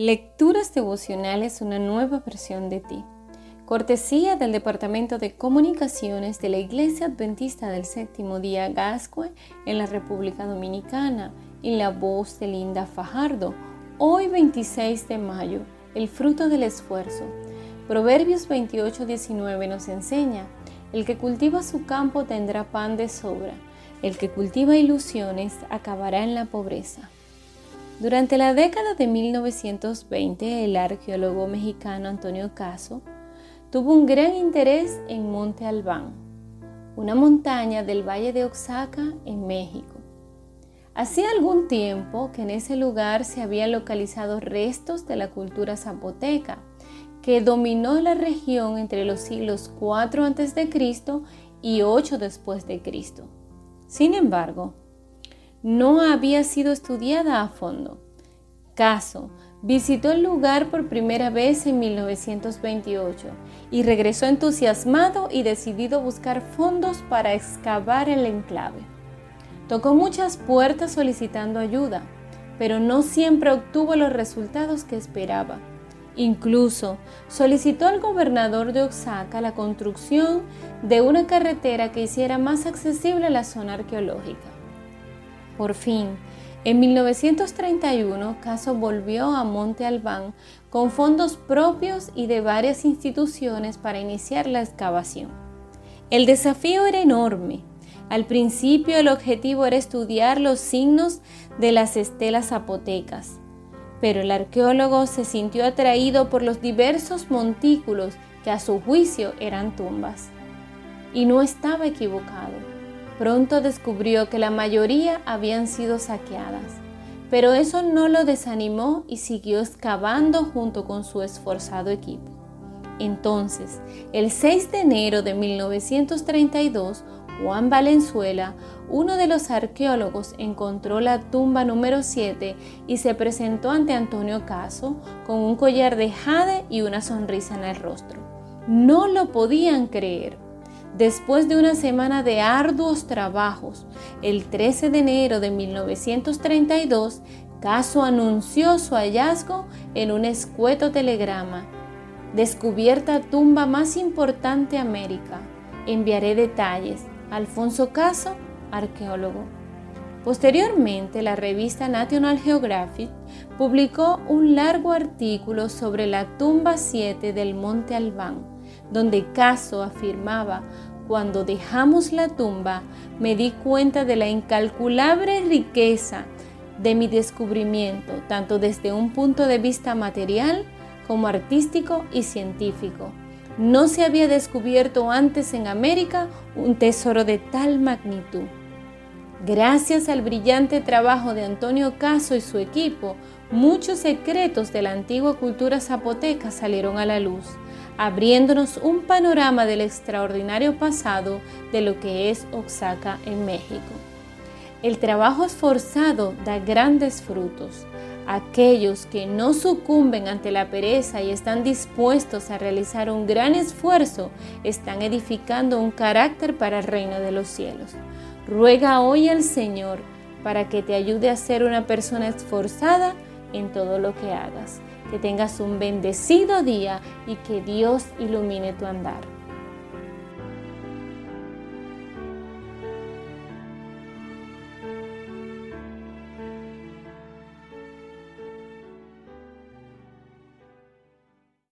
Lecturas devocionales, una nueva versión de ti. Cortesía del Departamento de Comunicaciones de la Iglesia Adventista del Séptimo Día Gascue en la República Dominicana, en la voz de Linda Fajardo. Hoy 26 de mayo, el fruto del esfuerzo. Proverbios 28:19 nos enseña, el que cultiva su campo tendrá pan de sobra, el que cultiva ilusiones acabará en la pobreza. Durante la década de 1920, el arqueólogo mexicano Antonio Caso tuvo un gran interés en Monte Albán, una montaña del Valle de Oaxaca en México. Hacía algún tiempo que en ese lugar se habían localizado restos de la cultura zapoteca, que dominó la región entre los siglos 4 a.C. y 8 después de Cristo. Sin embargo, no había sido estudiada a fondo. Caso visitó el lugar por primera vez en 1928 y regresó entusiasmado y decidido a buscar fondos para excavar el enclave. Tocó muchas puertas solicitando ayuda, pero no siempre obtuvo los resultados que esperaba. Incluso solicitó al gobernador de Oaxaca la construcción de una carretera que hiciera más accesible la zona arqueológica. Por fin, en 1931, Caso volvió a Monte Albán con fondos propios y de varias instituciones para iniciar la excavación. El desafío era enorme. Al principio el objetivo era estudiar los signos de las estelas zapotecas, pero el arqueólogo se sintió atraído por los diversos montículos que a su juicio eran tumbas. Y no estaba equivocado. Pronto descubrió que la mayoría habían sido saqueadas, pero eso no lo desanimó y siguió excavando junto con su esforzado equipo. Entonces, el 6 de enero de 1932, Juan Valenzuela, uno de los arqueólogos, encontró la tumba número 7 y se presentó ante Antonio Caso con un collar de jade y una sonrisa en el rostro. No lo podían creer. Después de una semana de arduos trabajos, el 13 de enero de 1932, Caso anunció su hallazgo en un escueto telegrama. Descubierta tumba más importante América. Enviaré detalles. Alfonso Caso, arqueólogo. Posteriormente, la revista National Geographic publicó un largo artículo sobre la tumba 7 del Monte Albán donde Caso afirmaba, cuando dejamos la tumba, me di cuenta de la incalculable riqueza de mi descubrimiento, tanto desde un punto de vista material como artístico y científico. No se había descubierto antes en América un tesoro de tal magnitud. Gracias al brillante trabajo de Antonio Caso y su equipo, muchos secretos de la antigua cultura zapoteca salieron a la luz abriéndonos un panorama del extraordinario pasado de lo que es Oaxaca en México. El trabajo esforzado da grandes frutos. Aquellos que no sucumben ante la pereza y están dispuestos a realizar un gran esfuerzo están edificando un carácter para el reino de los cielos. Ruega hoy al Señor para que te ayude a ser una persona esforzada en todo lo que hagas que tengas un bendecido día y que Dios ilumine tu andar.